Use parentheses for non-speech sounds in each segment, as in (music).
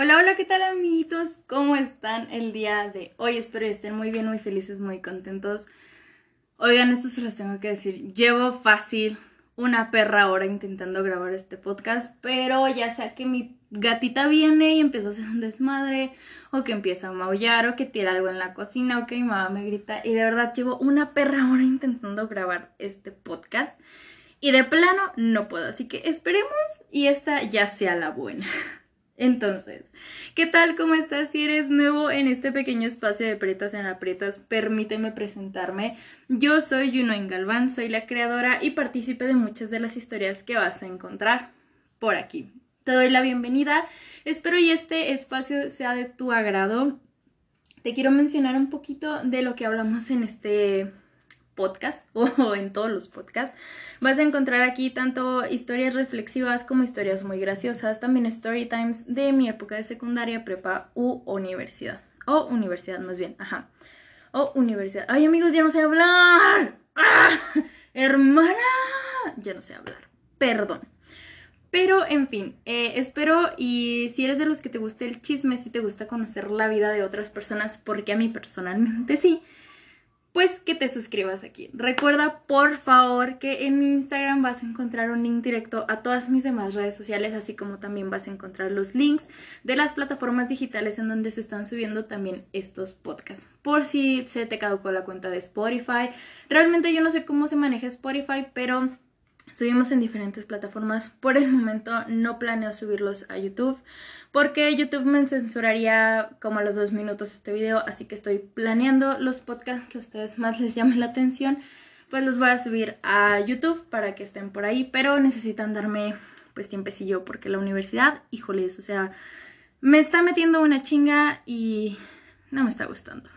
Hola, hola, ¿qué tal amiguitos? ¿Cómo están el día de hoy? Espero que estén muy bien, muy felices, muy contentos. Oigan, esto se los tengo que decir. Llevo fácil una perra hora intentando grabar este podcast, pero ya sea que mi gatita viene y empieza a hacer un desmadre, o que empieza a maullar, o que tira algo en la cocina, o que mi mamá me grita, y de verdad llevo una perra hora intentando grabar este podcast, y de plano no puedo, así que esperemos y esta ya sea la buena. Entonces, ¿qué tal? ¿Cómo estás? Si eres nuevo en este pequeño espacio de Pretas en Aprietas, permíteme presentarme. Yo soy Juno Galván, soy la creadora y partícipe de muchas de las historias que vas a encontrar por aquí. Te doy la bienvenida, espero y este espacio sea de tu agrado. Te quiero mencionar un poquito de lo que hablamos en este podcast (laughs) o en todos los podcasts, vas a encontrar aquí tanto historias reflexivas como historias muy graciosas, también story times de mi época de secundaria, prepa u universidad. O universidad más bien, ajá. O universidad. Ay amigos, ya no sé hablar. ¡Ah! (laughs) Hermana, ya no sé hablar. Perdón. Pero, en fin, eh, espero y si eres de los que te gusta el chisme, si te gusta conocer la vida de otras personas, porque a mí personalmente sí, pues que te suscribas aquí. Recuerda por favor que en mi Instagram vas a encontrar un link directo a todas mis demás redes sociales, así como también vas a encontrar los links de las plataformas digitales en donde se están subiendo también estos podcasts. Por si se te caducó la cuenta de Spotify. Realmente yo no sé cómo se maneja Spotify, pero subimos en diferentes plataformas. Por el momento no planeo subirlos a YouTube porque YouTube me censuraría como a los dos minutos este video, así que estoy planeando los podcasts que a ustedes más les llamen la atención, pues los voy a subir a YouTube para que estén por ahí, pero necesitan darme pues tiempecillo porque la universidad, híjoles, o sea, me está metiendo una chinga y no me está gustando.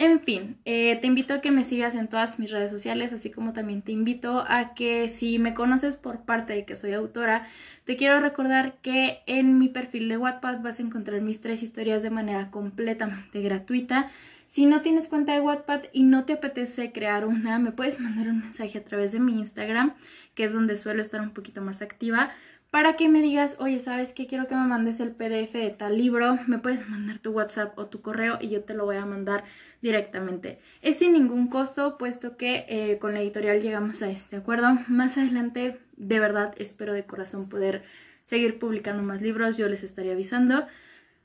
En fin, eh, te invito a que me sigas en todas mis redes sociales, así como también te invito a que si me conoces por parte de que soy autora, te quiero recordar que en mi perfil de Wattpad vas a encontrar mis tres historias de manera completamente gratuita. Si no tienes cuenta de Wattpad y no te apetece crear una, me puedes mandar un mensaje a través de mi Instagram, que es donde suelo estar un poquito más activa para que me digas, oye, ¿sabes qué? Quiero que me mandes el PDF de tal libro, me puedes mandar tu WhatsApp o tu correo y yo te lo voy a mandar directamente. Es sin ningún costo, puesto que eh, con la editorial llegamos a este acuerdo. Más adelante, de verdad, espero de corazón poder seguir publicando más libros, yo les estaría avisando.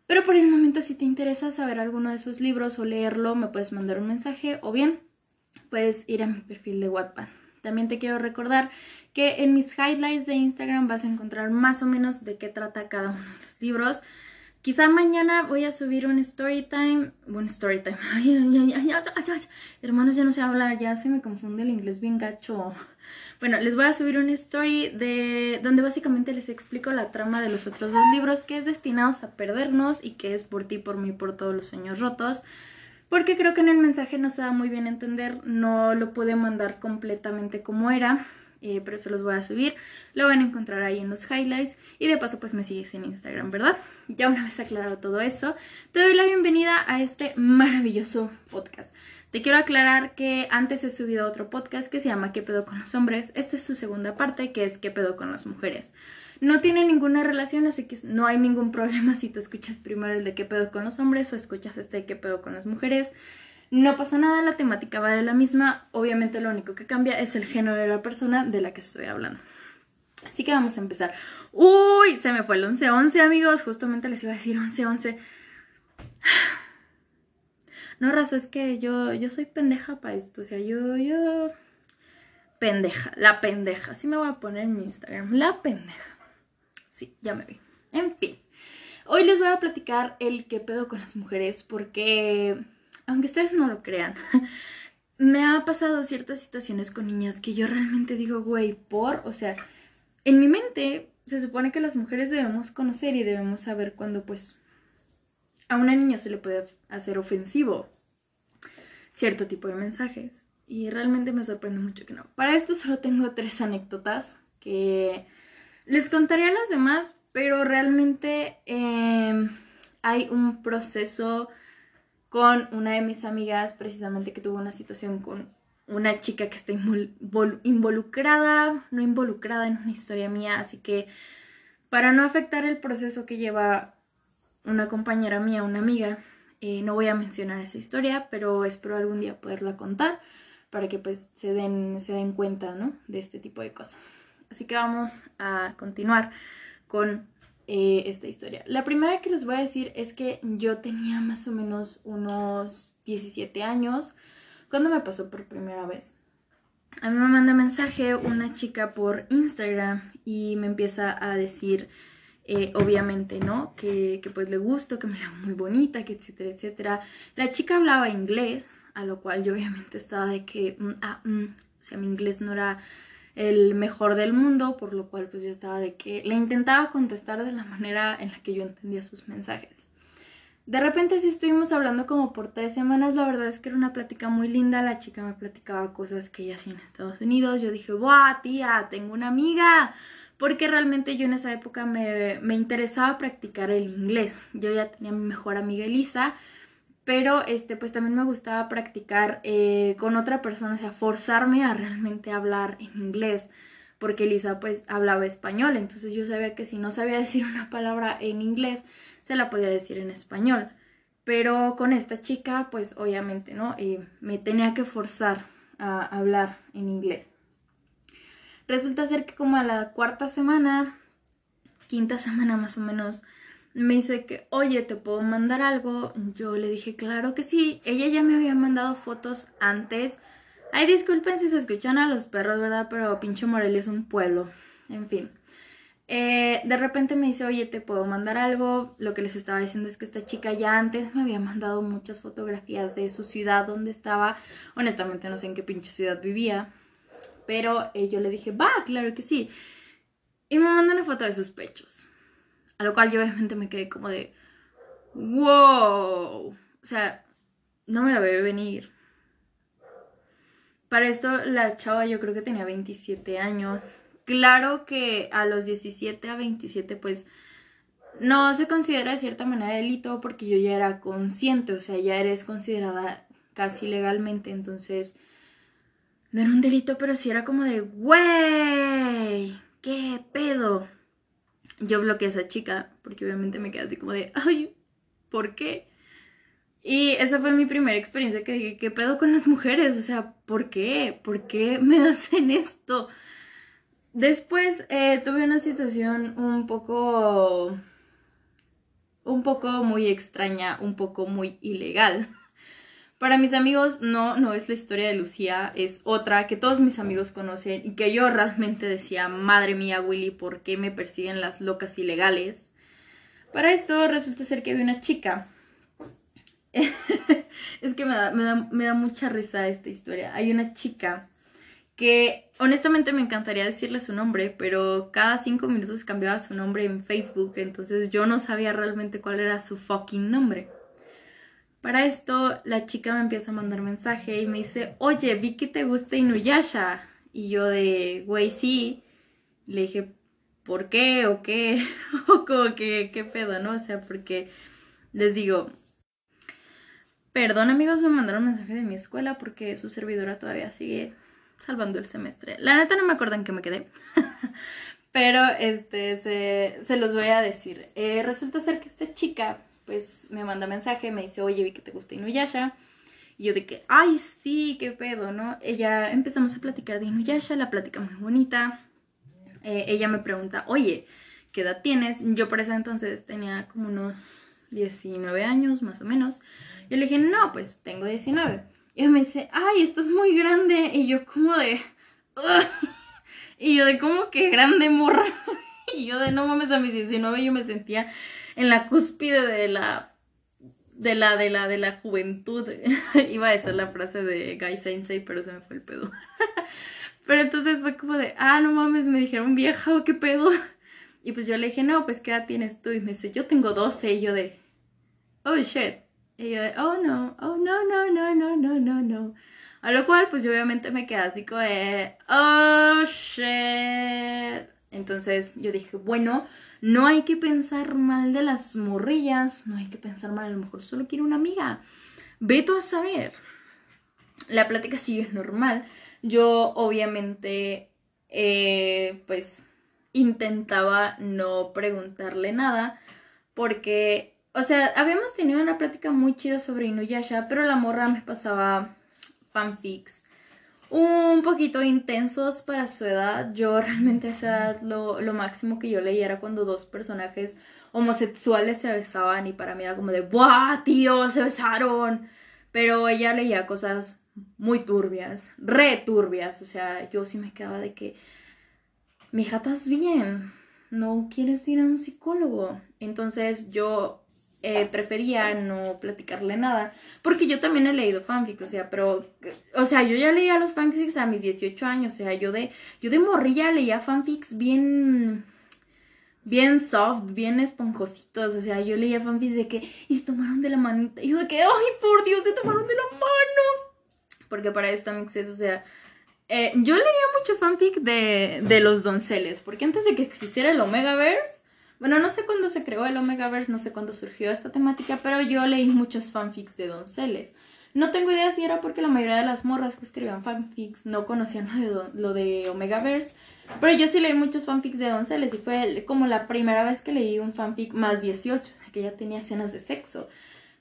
Pero por el momento, si te interesa saber alguno de esos libros o leerlo, me puedes mandar un mensaje o bien puedes ir a mi perfil de Wattpad. También te quiero recordar que en mis highlights de Instagram vas a encontrar más o menos de qué trata cada uno de los libros. Quizá mañana voy a subir un story time. Un story time. (laughs) Ay, ay, ay, Hermanos, ya no sé hablar, ya se me confunde el inglés bien gacho. Bueno, les voy a subir un story de donde básicamente les explico la trama de los otros dos libros que es Destinados a Perdernos y que es por ti, por mí, por todos los sueños rotos porque creo que en el mensaje no se da muy bien entender, no lo pude mandar completamente como era, eh, pero se los voy a subir, lo van a encontrar ahí en los highlights y de paso pues me sigues en Instagram, ¿verdad? Ya una vez aclarado todo eso, te doy la bienvenida a este maravilloso podcast. Te quiero aclarar que antes he subido otro podcast que se llama ¿Qué pedo con los hombres? Esta es su segunda parte que es ¿Qué pedo con las mujeres? No tiene ninguna relación, así que no hay ningún problema si tú escuchas primero el de qué pedo con los hombres o escuchas este de qué pedo con las mujeres. No pasa nada, la temática va de la misma. Obviamente lo único que cambia es el género de la persona de la que estoy hablando. Así que vamos a empezar. Uy, se me fue el 11-11 amigos. Justamente les iba a decir 11-11. (sighs) No, raza, es que yo, yo soy pendeja para esto. O sea, yo, yo... Pendeja, la pendeja. Así me voy a poner en mi Instagram. La pendeja. Sí, ya me vi. En fin. Hoy les voy a platicar el qué pedo con las mujeres porque, aunque ustedes no lo crean, (laughs) me ha pasado ciertas situaciones con niñas que yo realmente digo, güey, por, o sea, en mi mente se supone que las mujeres debemos conocer y debemos saber cuando pues a una niña se le puede hacer ofensivo cierto tipo de mensajes. Y realmente me sorprende mucho que no. Para esto solo tengo tres anécdotas que les contaría las demás, pero realmente em, hay un proceso con una de mis amigas, precisamente que tuvo una situación con una chica que está involucrada, no involucrada en una historia mía, así que para no afectar el proceso que lleva una compañera mía, una amiga, eh, no voy a mencionar esa historia, pero espero algún día poderla contar para que pues se den, se den cuenta, ¿no? De este tipo de cosas. Así que vamos a continuar con eh, esta historia. La primera que les voy a decir es que yo tenía más o menos unos 17 años cuando me pasó por primera vez. A mí me manda mensaje una chica por Instagram y me empieza a decir, eh, obviamente, ¿no? Que, que, pues le gusto, que me la muy bonita, que etcétera, etcétera. La chica hablaba inglés, a lo cual yo obviamente estaba de que, mm, ah, mm", o sea, mi inglés no era el mejor del mundo, por lo cual pues yo estaba de que le intentaba contestar de la manera en la que yo entendía sus mensajes. De repente sí estuvimos hablando como por tres semanas, la verdad es que era una plática muy linda, la chica me platicaba cosas que ella hacía en Estados Unidos, yo dije, ¡buah, tía! Tengo una amiga, porque realmente yo en esa época me, me interesaba practicar el inglés, yo ya tenía mi mejor amiga Elisa, pero este pues también me gustaba practicar eh, con otra persona, o sea, forzarme a realmente hablar en inglés, porque Elisa pues hablaba español, entonces yo sabía que si no sabía (laughs) decir una palabra en inglés, se la podía decir en español. Pero con esta chica, pues obviamente, ¿no? Eh, me tenía que forzar a hablar en inglés. Resulta ser que como a la cuarta semana, quinta semana más o menos, me dice que, oye, ¿te puedo mandar algo? Yo le dije, claro que sí. Ella ya me había mandado fotos antes. Ay, disculpen si se escuchan a los perros, ¿verdad? Pero pinche Morelia es un pueblo. En fin. Eh, de repente me dice, oye, ¿te puedo mandar algo? Lo que les estaba diciendo es que esta chica ya antes me había mandado muchas fotografías de su ciudad donde estaba. Honestamente no sé en qué pinche ciudad vivía. Pero eh, yo le dije, va, claro que sí. Y me mandó una foto de sus pechos. A lo cual yo obviamente me quedé como de, wow. O sea, no me la veo venir. Para esto la chava yo creo que tenía 27 años Claro que a los 17 a 27 pues no se considera de cierta manera delito porque yo ya era consciente, o sea, ya eres considerada casi legalmente, entonces no era un delito, pero sí era como de, güey, ¿qué pedo? Yo bloqueé a esa chica porque obviamente me quedé así como de, ay, ¿por qué? Y esa fue mi primera experiencia que dije, ¿qué pedo con las mujeres? O sea, ¿por qué? ¿Por qué me (laughs) hacen esto? Después eh, tuve una situación un poco, un poco muy extraña, un poco muy ilegal. Para mis amigos no, no es la historia de Lucía, es otra que todos mis amigos conocen y que yo realmente decía, madre mía Willy, ¿por qué me persiguen las locas ilegales? Para esto resulta ser que había una chica. (laughs) es que me da, me, da, me da mucha risa esta historia. Hay una chica que honestamente me encantaría decirle su nombre, pero cada cinco minutos cambiaba su nombre en Facebook, entonces yo no sabía realmente cuál era su fucking nombre. Para esto, la chica me empieza a mandar mensaje y me dice, oye, vi que te gusta Inuyasha. Y yo de, güey, sí. Le dije, ¿por qué? ¿O qué? (laughs) o como que, ¿qué pedo, no? O sea, porque les digo, perdón amigos, me mandaron mensaje de mi escuela porque su servidora todavía sigue salvando el semestre. La neta no me acuerdo en qué me quedé. (laughs) Pero este, se, los voy a decir. Eh, resulta ser que esta chica, pues, me manda mensaje, me dice, oye, vi que te gusta Inuyasha. Y yo de que, ay, sí, qué pedo, ¿no? Ella, empezamos a platicar de Inuyasha, la plática muy bonita. Eh, ella me pregunta, oye, ¿qué edad tienes? Yo por ese entonces tenía como unos 19 años, más o menos. Yo le dije, no, pues tengo 19. Y me dice, ay, estás muy grande. Y yo como de... Y yo de como que grande morra. (laughs) Y yo de no mames a mis 19 yo me sentía en la cúspide de la de la de la de la juventud. (laughs) Iba a decir la frase de Guy Sensei, pero se me fue el pedo. (laughs) pero entonces fue como de, ah, no mames, me dijeron vieja o qué pedo. (laughs) Y pues yo le dije, no, pues qué edad tienes tú? Y me dice, yo tengo 12. Y yo de, oh shit. Y yo, oh no, oh no, no, no, no, no, no, no. A lo cual, pues yo obviamente me quedé así como de, oh shit. Entonces yo dije, bueno, no hay que pensar mal de las morrillas, no hay que pensar mal, a lo mejor solo quiero una amiga. Ve a saber. La plática sí es normal. Yo obviamente, eh, pues intentaba no preguntarle nada porque o sea, habíamos tenido una plática muy chida sobre Inuyasha, pero la morra me pasaba fanfics un poquito intensos para su edad. Yo (laughs) realmente a esa edad lo, lo máximo que yo leía era cuando dos personajes homosexuales se besaban y para mí era como de ¡Buah, tío! ¡Se besaron! Pero ella leía cosas muy turbias, re turbias. O sea, yo sí me quedaba de que, mi hija, ¿estás bien? ¿No quieres ir a un psicólogo? Entonces yo eh, prefería no platicarle nada, porque yo también he leído fanfics, o sea, pero, o sea, yo ya leía los fanfics a mis 18 años, o sea, yo de, yo de morrilla leía fanfics bien, bien soft, bien esponjositos, o sea, yo leía fanfics de que, y se tomaron de la manita, y yo de que, ay, por Dios, se tomaron de la mano, porque para esto, mixes, o sea, eh, yo leía mucho fanfic de, de los donceles, porque antes de que existiera el Omegaverse, bueno, no sé cuándo se creó el Omegaverse, no sé cuándo surgió esta temática, pero yo leí muchos fanfics de donceles. No tengo idea si era porque la mayoría de las morras que escribían fanfics no conocían lo de, lo de Omegaverse, pero yo sí leí muchos fanfics de donceles y fue como la primera vez que leí un fanfic más 18, o sea, que ya tenía escenas de sexo.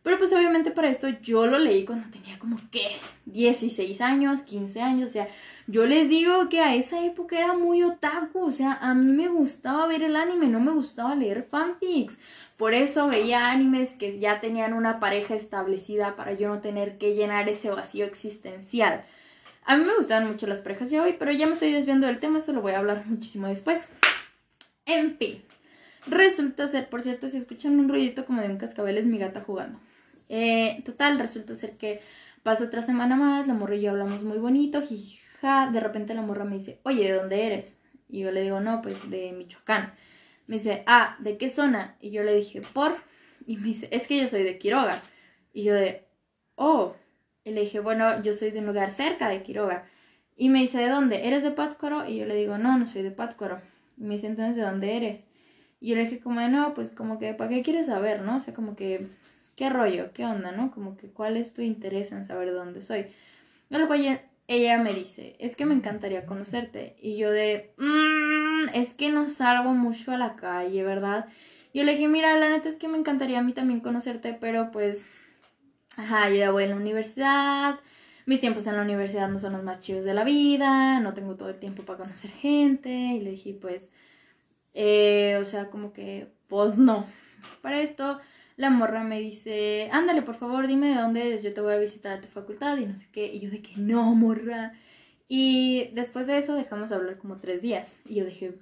Pero pues obviamente para esto yo lo leí cuando tenía como que 16 años, 15 años, o sea, yo les digo que a esa época era muy otaku, o sea, a mí me gustaba ver el anime, no me gustaba leer fanfics. Por eso veía animes que ya tenían una pareja establecida para yo no tener que llenar ese vacío existencial. A mí me gustaban mucho las parejas de hoy, pero ya me estoy desviando del tema, eso lo voy a hablar muchísimo después. En fin, resulta ser, por cierto, si escuchan un ruidito como de un cascabel es mi gata jugando. Eh, total, resulta ser que pasó otra semana más, la morra y yo hablamos muy bonito, jija, de repente la morra me dice, oye, ¿de dónde eres? Y yo le digo, no, pues de Michoacán. Me dice, ah, ¿de qué zona? Y yo le dije, por. Y me dice, es que yo soy de Quiroga. Y yo de, oh. Y le dije, bueno, yo soy de un lugar cerca de Quiroga. Y me dice, ¿de dónde? ¿Eres de Pátzcuaro? Y yo le digo, no, no soy de Pátzcuaro. Y me dice, entonces, ¿de dónde eres? Y yo le dije, como, no, pues como que, ¿para qué quieres saber, no? O sea, como que ¿qué rollo? ¿Qué onda, no? Como que, ¿cuál es tu interés en saber de dónde soy? Luego ella, ella me dice, es que me encantaría conocerte. Y yo de, mmm, es que no salgo mucho a la calle, ¿verdad? Yo le dije, mira, la neta es que me encantaría a mí también conocerte, pero pues, ajá, yo ya voy a la universidad, mis tiempos en la universidad no son los más chidos de la vida, no tengo todo el tiempo para conocer gente. Y le dije, pues, eh, o sea, como que, pues no. Para esto, la morra me dice, ándale, por favor, dime de dónde eres, yo te voy a visitar a tu facultad y no sé qué. Y yo de que no, morra. Y después de eso dejamos de hablar como tres días. Y yo dije,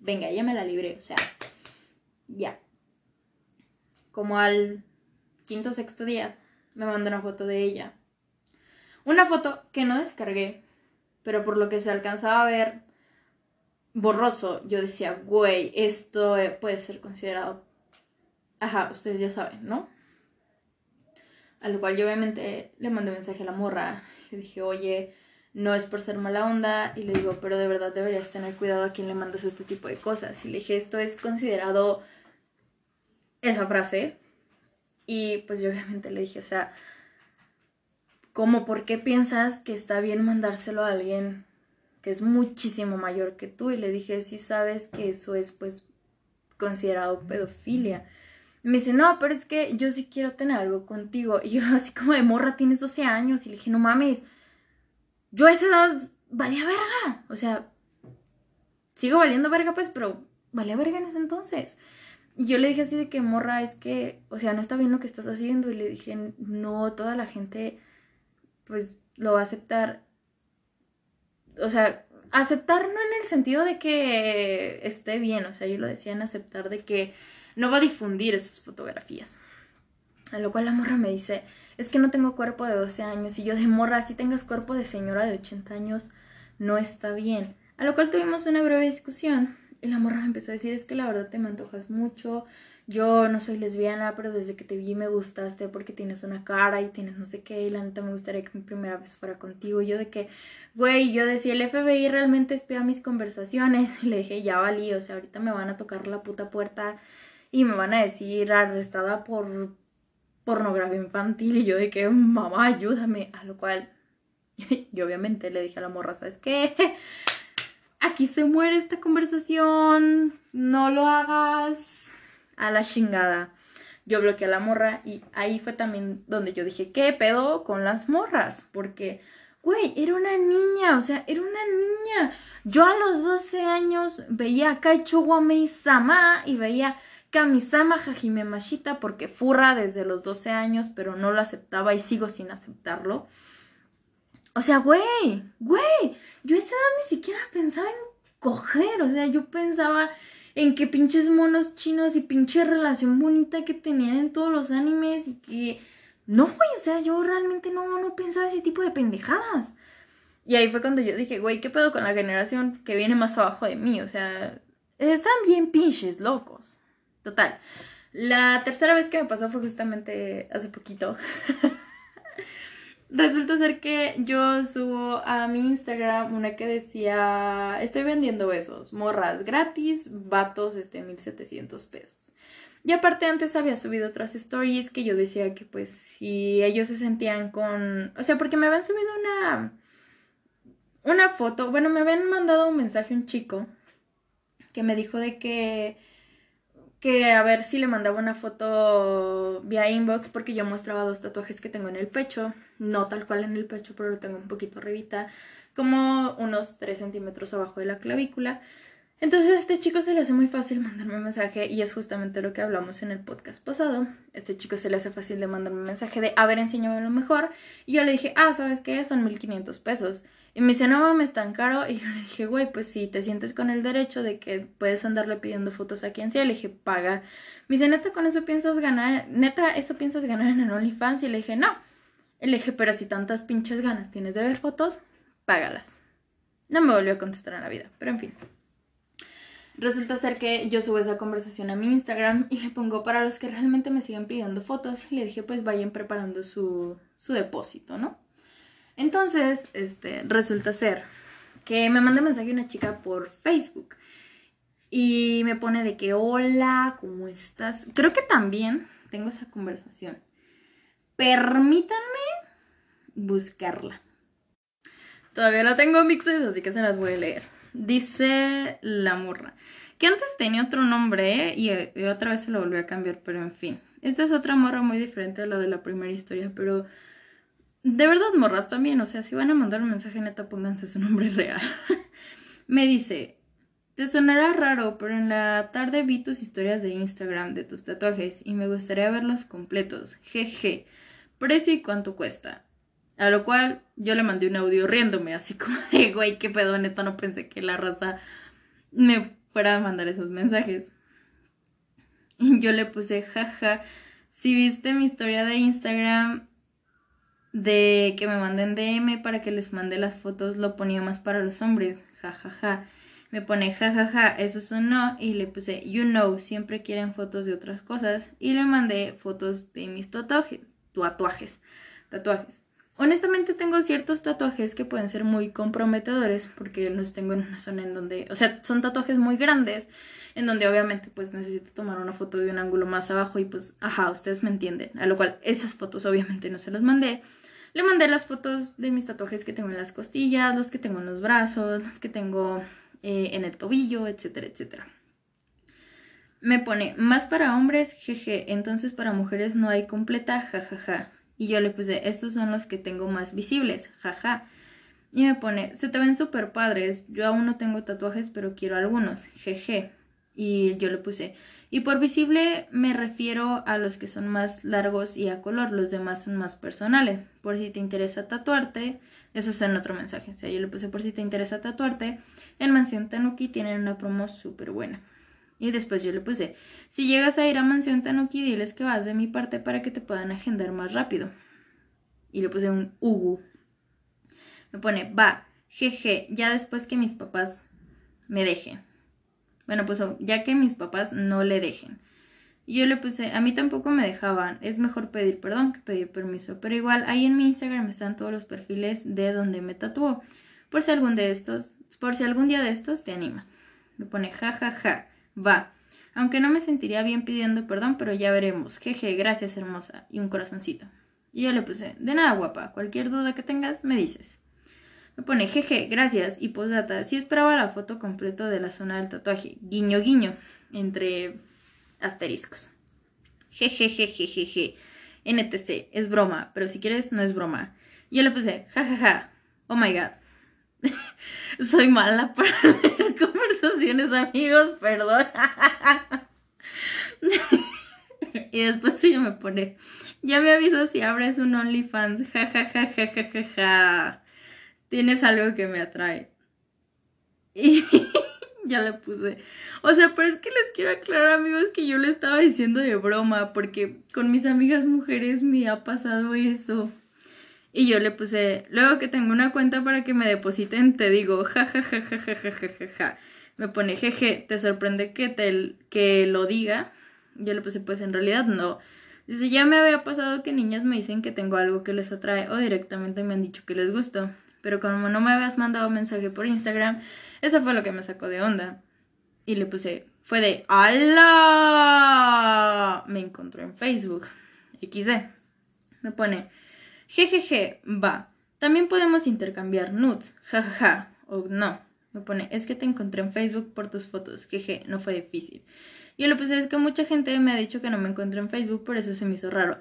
venga, ya me la libré, o sea, ya. Como al quinto o sexto día me mandó una foto de ella. Una foto que no descargué, pero por lo que se alcanzaba a ver borroso, yo decía, güey, esto puede ser considerado Ajá, ustedes ya saben, ¿no? A lo cual yo obviamente le mandé mensaje a la morra. Le dije, oye, no es por ser mala onda. Y le digo, pero de verdad deberías tener cuidado a quien le mandas este tipo de cosas. Y le dije, esto es considerado esa frase. Y pues yo obviamente le dije, o sea, ¿cómo por qué piensas que está bien mandárselo a alguien que es muchísimo mayor que tú? Y le dije, si sabes que eso es pues considerado pedofilia me dice, no, pero es que yo sí quiero tener algo contigo. Y yo (laughs) así como de morra, tienes 12 años. Y le dije, no mames, yo a esa edad valía verga. O sea, sigo valiendo verga pues, pero valía verga en ese entonces. Y yo le dije así de que morra, es que, o sea, no está bien lo que estás haciendo. Y le dije, no, toda la gente pues lo va a aceptar. O sea, aceptar no en el sentido de que esté bien, o sea, yo lo decía en aceptar de que no va a difundir esas fotografías. A lo cual la morra me dice, es que no tengo cuerpo de 12 años y yo de morra, si tengas cuerpo de señora de 80 años, no está bien. A lo cual tuvimos una breve discusión y la morra me empezó a decir, es que la verdad te me antojas mucho, yo no soy lesbiana, pero desde que te vi me gustaste porque tienes una cara y tienes no sé qué, y la neta me gustaría que mi primera vez fuera contigo. Y yo de que, güey, yo decía, el FBI realmente espía mis conversaciones. (laughs) Y le dije, ya valí, o sea, ahorita me van a tocar la puta puerta y me van a decir arrestada por pornografía infantil y yo de que mamá ayúdame, a lo cual (laughs) yo obviamente le dije a la morra, ¿sabes qué? (laughs) Aquí se muere esta conversación, no lo hagas a la chingada. yo bloqueé a la morra y ahí fue también donde yo dije, ¿qué pedo con las morras? Porque, güey, era una niña, o sea, era una niña. Yo a los 12 años veía a Kaicho Wamei Sama y veía Kamisama Hajime Mashita porque furra desde los 12 años, pero no lo aceptaba y sigo sin aceptarlo. O sea, güey, güey, yo esa edad ni siquiera pensaba en coger, o sea, yo pensaba en qué pinches monos chinos y pinche relación bonita que tenían en todos los animes y que... No, güey, o sea, yo realmente no, no pensaba ese tipo de pendejadas. Y ahí fue cuando yo dije, güey, ¿qué pedo con la generación que viene más abajo de mí? O sea, están bien pinches locos. Total. La tercera vez que me pasó fue justamente hace poquito. (laughs) Resulta ser que yo subo a mi Instagram una que decía, estoy vendiendo besos, morras gratis, vatos, este, 1700 pesos. Y aparte antes había subido otras stories que yo decía que pues si ellos se sentían con, o sea, porque me habían subido una, una foto, bueno, me habían mandado un mensaje un chico que me dijo de que que a ver si le mandaba una foto vía inbox porque yo mostraba dos tatuajes que tengo en el pecho, no tal cual en el pecho, pero lo tengo un poquito arribita, como unos 3 centímetros abajo de la clavícula. Entonces a este chico se le hace muy fácil mandarme un mensaje y es justamente lo que hablamos en el podcast pasado. Este chico se le hace fácil de mandarme un mensaje de, a ver, enséñame lo mejor. Y yo le dije, ah, ¿sabes qué? Son 1500 pesos. Y me dice, no mames, tan caro. Y yo le dije, güey, pues si te sientes con el derecho de que puedes andarle pidiendo fotos a quien sea. Le dije, paga. Me dice, neta, con eso piensas ganar, neta, eso piensas ganar en el OnlyFans. Y le dije, no. Y le dije, pero si tantas pinches ganas tienes de ver fotos, págalas. No me volvió a contestar en la vida, pero en fin. Resulta ser que yo subo esa conversación a mi Instagram y le pongo para los que realmente me siguen pidiendo fotos. Y le dije, pues vayan preparando su, su depósito, ¿no? Entonces, este, resulta ser que me manda mensaje una chica por Facebook y me pone de que hola, ¿cómo estás? Creo que también tengo esa conversación. Permítanme buscarla. Todavía la tengo en mixes, así que se las voy a leer. Dice la morra, que antes tenía otro nombre y, y otra vez se lo volvió a cambiar, pero en fin. Esta es otra morra muy diferente a la de la primera historia, pero de verdad, morras también, o sea, si van a mandar un mensaje neta, pónganse su nombre real. (laughs) Me dice, te sonará raro, pero en la tarde vi tus historias de Instagram de tus tatuajes y me gustaría verlos completos. Jeje. Precio y cuánto cuesta. A lo cual yo le mandé un audio riéndome, así como de, güey, qué pedo, neta, no pensé que la raza me fuera a mandar esos mensajes. Y yo le puse, jaja, si viste mi historia de Instagram, de que me manden DM para que les mande las fotos, lo ponía más para los hombres, jajaja. Ja, ja. Me pone jajaja, ja, ja, eso es no y le puse you know, siempre quieren fotos de otras cosas y le mandé fotos de mis tatuajes, tatuajes, tatuajes. Honestamente tengo ciertos tatuajes que pueden ser muy comprometedores porque los tengo en una zona en donde, o sea, son tatuajes muy grandes en donde obviamente pues necesito tomar una foto de un ángulo más abajo y pues, ajá, ustedes me entienden, a lo cual esas fotos obviamente no se las mandé le mandé las fotos de mis tatuajes que tengo en las costillas, los que tengo en los brazos, los que tengo eh, en el tobillo, etcétera, etcétera. Me pone, más para hombres, jeje, entonces para mujeres no hay completa, jajaja. Y yo le puse, estos son los que tengo más visibles, jaja. Y me pone, se te ven súper padres, yo aún no tengo tatuajes, pero quiero algunos, jeje. Y yo le puse, y por visible me refiero a los que son más largos y a color, los demás son más personales. Por si te interesa tatuarte, eso es en otro mensaje. O sea, yo le puse por si te interesa tatuarte, en Mansión Tanuki tienen una promo súper buena. Y después yo le puse, si llegas a ir a Mansión Tanuki, diles que vas de mi parte para que te puedan agendar más rápido. Y le puse un ugu. Me pone, va, jeje, ya después que mis papás me dejen. Bueno, pues ya que mis papás no le dejen. Yo le puse, a mí tampoco me dejaban, es mejor pedir perdón que pedir permiso, pero igual ahí en mi Instagram están todos los perfiles de donde me tatuó, por si algún de estos, por si algún día de estos te animas. Me pone ja ja ja, va. Aunque no me sentiría bien pidiendo perdón, pero ya veremos. Jeje, gracias hermosa. Y un corazoncito. Y yo le puse, de nada guapa, cualquier duda que tengas, me dices. Me pone, jeje, gracias. Y posdata, sí esperaba la foto completa de la zona del tatuaje. Guiño, guiño. Entre asteriscos. jejejejeje, NTC, es broma, pero si quieres no es broma. Yo le puse, jajaja, oh my god. (laughs) Soy mala para (laughs) leer conversaciones, amigos, perdón. (laughs) y después ella me pone, ya me aviso si abres un OnlyFans, jajajajajaja. Tienes algo que me atrae. (laughs) Y ya le puse. O sea, pero es que les quiero aclarar, amigos, que yo le estaba diciendo de broma, porque con mis amigas mujeres me ha pasado eso. Y yo le puse, luego que tengo una cuenta para que me depositen, te digo, ja, ja, ja, ja, ja, ja, ja, ja. Me pone, jeje, ¿te sorprende que, te, que lo diga? Yo le puse, pues en realidad no. Dice, ya me había pasado que niñas me dicen que tengo algo que les atrae o directamente me han dicho que les gustó. Pero como no me habías mandado mensaje por Instagram, eso fue lo que me sacó de onda. Y le puse, fue de, ¡Hala! Me encontró en Facebook. XD. Me pone, Jejeje, va. También podemos intercambiar nudes. Jajaja. O no. Me pone, es que te encontré en Facebook por tus fotos. Jeje, no fue difícil. Y lo puse, es que mucha gente me ha dicho que no me encontré en Facebook, por eso se me hizo raro.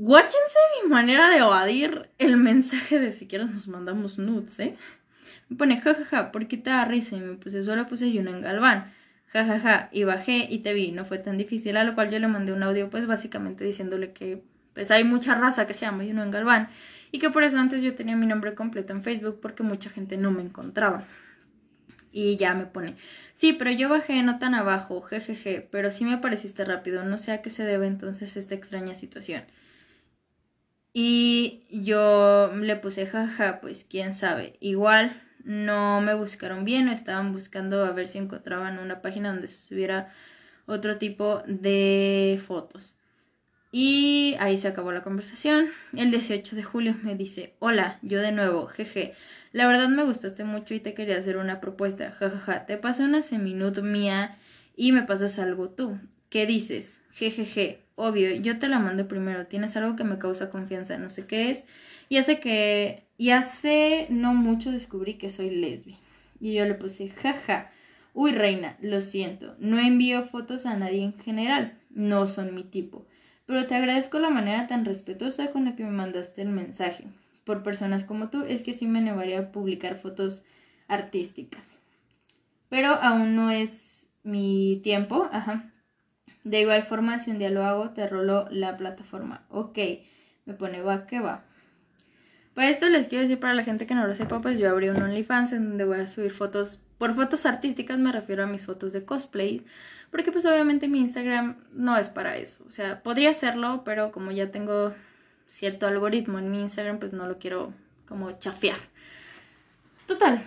Guáchense mi manera de evadir el mensaje de siquiera nos mandamos nudes, ¿eh? Me pone, jajaja, ¿por qué te da risa? Y me puse, solo puse yo en Galván. Jajaja, y bajé y te vi, no fue tan difícil, a lo cual yo le mandé un audio, pues básicamente diciéndole que pues hay mucha raza que se llama Juno en Galván y que por eso antes yo tenía mi nombre completo en Facebook porque mucha gente no me encontraba. Y ya me pone, sí, pero yo bajé no tan abajo, jejeje, pero sí me apareciste rápido, no sé a qué se debe entonces esta extraña situación. Y yo le puse jaja, pues quién sabe, igual no me buscaron bien o estaban buscando a ver si encontraban una página donde se subiera otro tipo de fotos. Y ahí se acabó la conversación. El 18 de julio me dice, hola, yo de nuevo, jeje. La verdad me gustaste mucho y te quería hacer una propuesta. Jajaja, te pasé una seminut mía y me pasas algo tú. ¿Qué dices? Jejeje, obvio, yo te la mando primero. Tienes algo que me causa confianza, no sé qué es. Y hace que, y hace no mucho descubrí que soy lesbi. Y yo le puse, jaja. Uy, reina, lo siento. No envío fotos a nadie en general. No son mi tipo pero te agradezco la manera tan respetuosa con la que me mandaste el mensaje. Por personas como tú es que sí me animaría a publicar fotos artísticas. Pero aún no es mi tiempo, ajá. De igual forma, si un día lo hago, te rolo la plataforma. Ok, me pone va que va. Para esto les quiero decir para la gente que no lo sepa, pues yo abrí un OnlyFans en donde voy a subir fotos. Por fotos artísticas me refiero a mis fotos de cosplay porque pues obviamente mi Instagram no es para eso. O sea, podría hacerlo, pero como ya tengo cierto algoritmo en mi Instagram, pues no lo quiero como chafear. Total,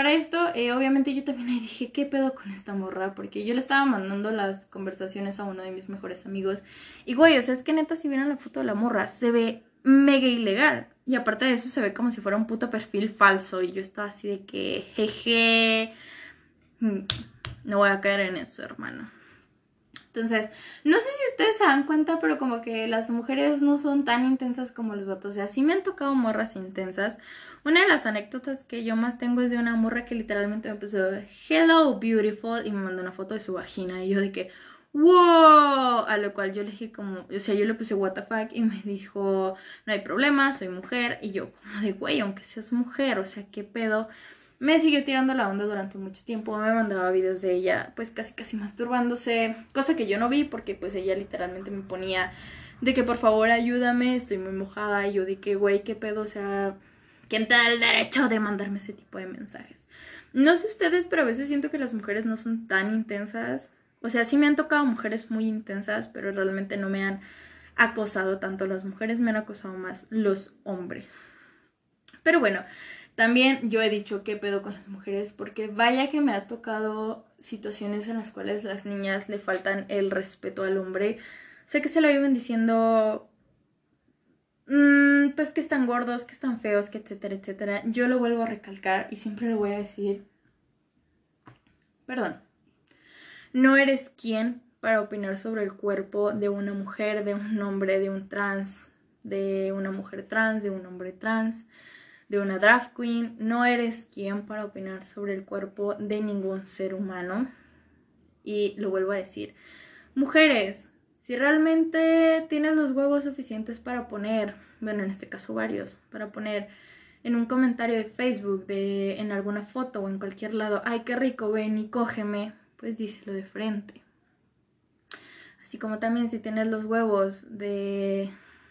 para esto, eh, obviamente yo también le dije, ¿qué pedo con esta morra? Porque yo le estaba mandando las conversaciones a uno de mis mejores amigos. Y güey, o sea, es que neta, si vieran la foto de la morra, se ve mega ilegal. Y aparte de eso, se ve como si fuera un puto perfil falso. Y yo estaba así de que, jeje. Mm, no voy a caer en eso, hermano. Entonces, no sé si ustedes se dan cuenta, pero como que las mujeres no son tan intensas como los vatos. O sea, sí me han tocado morras intensas. Una de las anécdotas que yo más tengo es de una morra que literalmente me puso Hello, beautiful, y me mandó una foto de su vagina. Y yo de que, wow. A lo cual yo le dije como, o sea, yo le puse what the fuck y me dijo, no hay problema, soy mujer. Y yo, como de, güey, aunque seas mujer, o sea, qué pedo me siguió tirando la onda durante mucho tiempo, me mandaba videos de ella pues casi casi masturbándose, cosa que yo no vi porque pues ella literalmente me ponía de que por favor ayúdame, estoy muy mojada y yo di que güey, qué pedo, o sea, ¿quién te da el derecho de mandarme ese tipo de mensajes? No sé ustedes, pero a veces siento que las mujeres no son tan intensas. O sea, sí me han tocado mujeres muy intensas, pero realmente no me han acosado tanto las mujeres, me han acosado más los hombres. Pero bueno, también yo he dicho qué pedo con las mujeres, porque vaya que me ha tocado situaciones en las cuales las niñas le faltan el respeto al hombre. Sé que se lo viven diciendo, mm, pues que están gordos, que están feos, que etcétera, etcétera. Yo lo vuelvo a recalcar y siempre lo voy a decir. Perdón. No eres quien para opinar sobre el cuerpo de una mujer, de un hombre, de un trans, de una mujer trans, de un hombre trans de una draft queen, no eres quien para opinar sobre el cuerpo de ningún ser humano. Y lo vuelvo a decir, mujeres, Si realmente tienes los huevos suficientes para poner, bueno, en este caso varios, para poner en un comentario de Facebook, de, en alguna foto o en cualquier lado, ay, qué rico, ven y cógeme, pues díselo de frente. Así como también si tienes los huevos de,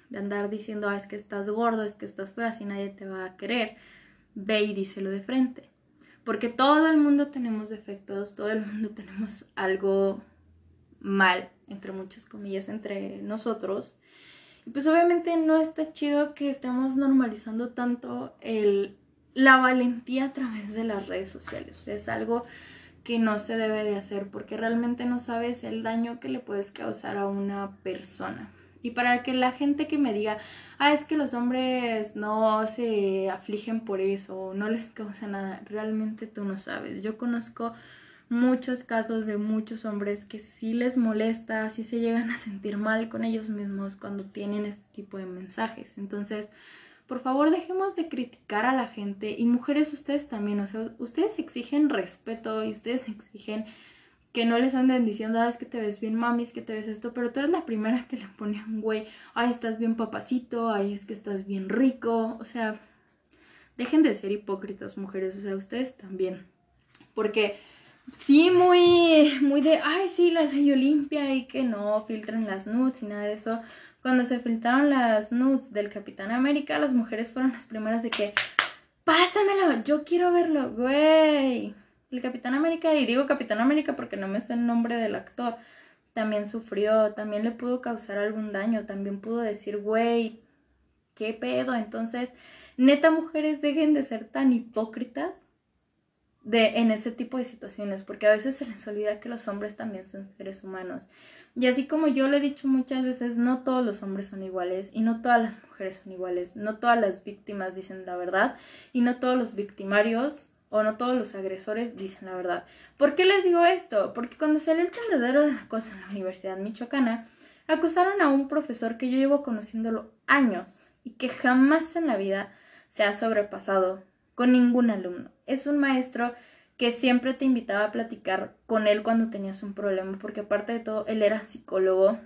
de andar diciendo, ah, es que estás gordo, es que estás feo, así nadie te va a querer, ve y díselo de frente. Porque todo el mundo tenemos defectos, todo el mundo tenemos algo mal, entre muchas comillas, entre nosotros. Y pues obviamente no está chido que estemos normalizando tanto el, la valentía a través de las redes sociales. es algo que no se debe de hacer porque realmente no sabes el daño que le puedes causar a una persona. Y para que la gente que me diga, ah, es que los hombres no se afligen por eso, no les causa nada, realmente tú no sabes. Yo conozco muchos casos de muchos hombres que sí les molesta, sí se llegan a sentir mal con ellos mismos cuando tienen este tipo de mensajes. Entonces, por favor, dejemos de criticar a la gente. Y mujeres ustedes también, o sea, ustedes exigen respeto y ustedes exigen que no les anden diciendo, ah, es que te ves bien mami, es que te ves esto, pero tú eres la primera que le pone un güey, ay, estás bien papacito, ay, es que estás bien rico, o sea, dejen de ser hipócritas mujeres, o sea, ustedes también, porque sí, muy, muy de, ay, sí, la ley Olimpia y que no filtren las nudes y nada de eso. Cuando se filtraron las nudes del Capitán América, las mujeres fueron las primeras de que, pásamelo, yo quiero verlo, güey. El Capitán América, y digo Capitán América porque no me sé el nombre del actor, también sufrió, también le pudo causar algún daño, también pudo decir, güey, qué pedo. Entonces, neta, mujeres, dejen de ser tan hipócritas de, en ese tipo de situaciones, porque a veces se les olvida que los hombres también son seres humanos. Y así como yo lo he dicho muchas veces, no todos los hombres son iguales y no todas las mujeres son iguales, no todas las víctimas dicen la verdad y no todos los victimarios o no todos los agresores dicen la verdad. ¿Por qué les digo esto? Porque cuando salió el tendedero de la cosa en la Universidad Michoacana, acusaron a un profesor que yo llevo conociéndolo años y que jamás en la vida se ha sobrepasado con ningún alumno. Es un maestro que siempre te invitaba a platicar con él cuando tenías un problema, porque aparte de todo, él era psicólogo,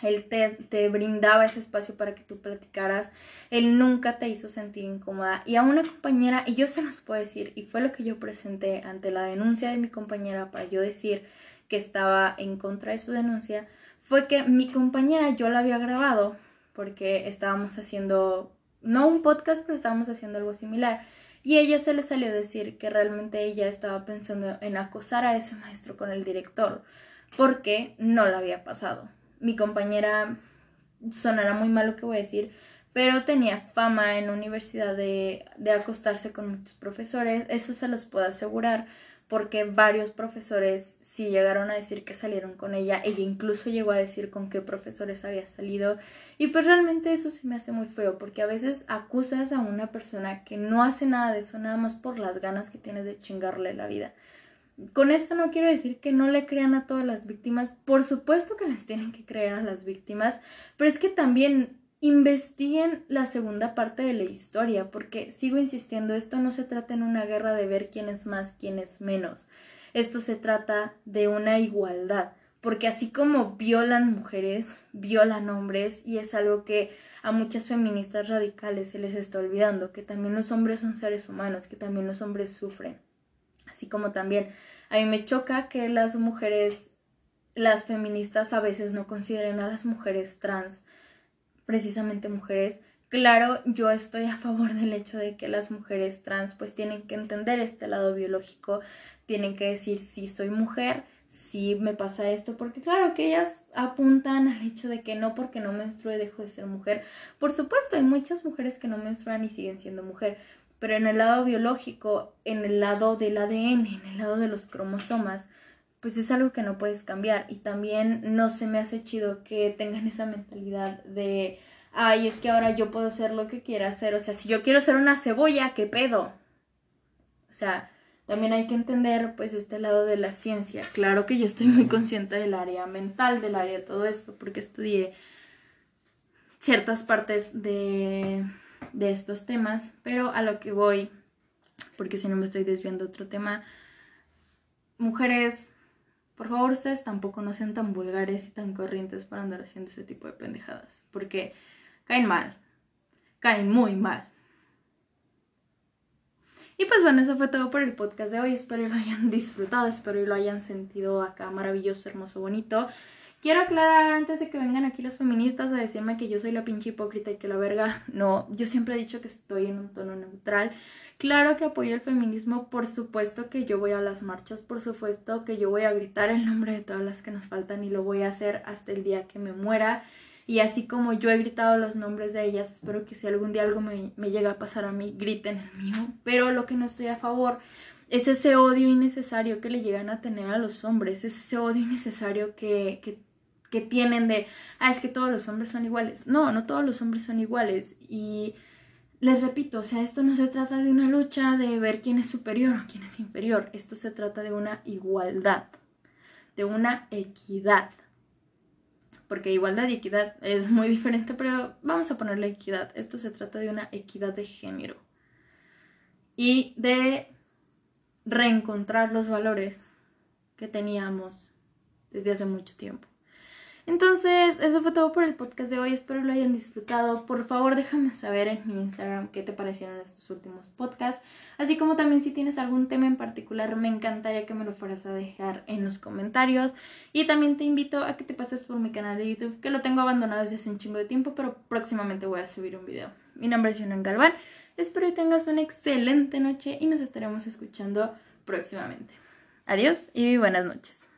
él te, te, brindaba ese espacio para que tú platicaras, él nunca te hizo sentir incómoda. Y a una compañera, y yo se los puedo decir, y fue lo que yo presenté ante la denuncia de mi compañera para yo decir que estaba en contra de su denuncia, fue que mi compañera yo la había grabado, porque estábamos haciendo, no un podcast, pero estábamos haciendo algo similar. Y ella se le salió decir que realmente ella estaba pensando en acosar a ese maestro con el director, porque no la había pasado. Mi compañera, sonará muy mal lo que voy a decir, pero tenía fama en la universidad de, de acostarse con muchos profesores, eso se los puedo asegurar porque varios profesores sí llegaron a decir que salieron con ella, ella incluso llegó a decir con qué profesores había salido y pues realmente eso se me hace muy feo porque a veces acusas a una persona que no hace nada de eso nada más por las ganas que tienes de chingarle la vida. Con esto no quiero decir que no le crean a todas las víctimas, por supuesto que les tienen que creer a las víctimas, pero es que también investiguen la segunda parte de la historia, porque sigo insistiendo, esto no se trata en una guerra de ver quién es más, quién es menos. Esto se trata de una igualdad, porque así como violan mujeres, violan hombres, y es algo que a muchas feministas radicales se les está olvidando, que también los hombres son seres humanos, que también los hombres sufren. Así como también a mí me choca que las mujeres, las feministas a veces no consideren a las mujeres trans precisamente mujeres. Claro, yo estoy a favor del hecho de que las mujeres trans pues tienen que entender este lado biológico, tienen que decir si soy mujer, si me pasa esto, porque claro que ellas apuntan al hecho de que no porque no menstrue dejo de ser mujer. Por supuesto, hay muchas mujeres que no menstruan y siguen siendo mujer, pero en el lado biológico, en el lado del ADN, en el lado de los cromosomas, pues es algo que no puedes cambiar y también no se me hace chido que tengan (laughs) esa mentalidad de, ay, es que ahora yo puedo ser lo que quiera hacer, o sea, si yo quiero ser una cebolla, ¿qué pedo? O sea, también hay que entender pues este lado de la ciencia. Claro que yo estoy muy consciente del área mental, del área de todo esto, porque estudié ciertas partes de, de estos temas, pero a lo que voy, porque si no me estoy desviando otro tema, mujeres por favor ustedes tampoco no sean tan vulgares y tan corrientes para andar haciendo ese tipo de pendejadas, porque caen mal, caen muy mal. Y pues bueno, eso fue todo por el podcast de hoy. Espero que lo hayan disfrutado, espero que lo hayan sentido acá maravilloso, hermoso, bonito. Quiero aclarar antes de que vengan aquí las feministas a decirme que yo soy la pinche hipócrita y que la verga. No, yo siempre he dicho que estoy en un tono neutral. Claro que apoyo el feminismo, por supuesto que yo voy a las marchas, por supuesto que yo voy a gritar el nombre de todas las que nos faltan y lo voy a hacer hasta el día que me muera. Y así como yo he gritado los nombres de ellas, espero que si algún día algo me, llega a pasar a mí, griten el mío. Pero lo que no estoy a favor es ese odio innecesario que le llegan a tener a los hombres, es ese odio innecesario que, que, que tienen de, ah, es que todos los hombres son iguales. No, no todos los hombres son iguales. Y les repito, o sea, esto no se trata de una lucha de ver quién es superior o quién es inferior. Esto se trata de una igualdad, de una equidad porque igualdad y equidad es muy diferente, pero vamos a ponerle equidad. Esto se trata de una equidad de género y de reencontrar los valores que teníamos desde hace mucho tiempo. Entonces, eso fue todo por el podcast de hoy. Espero lo hayan disfrutado. Por favor, déjame saber en mi Instagram qué te parecieron estos últimos podcasts. Así como también si tienes algún tema en particular, me encantaría que me lo fueras a dejar en los comentarios. Y también te invito a que te pases por mi canal de YouTube, que lo tengo abandonado desde hace un chingo de tiempo, pero próximamente voy a subir un video. Mi nombre es Junan Galván. Espero que tengas una excelente noche y nos estaremos escuchando próximamente. Adiós y buenas noches.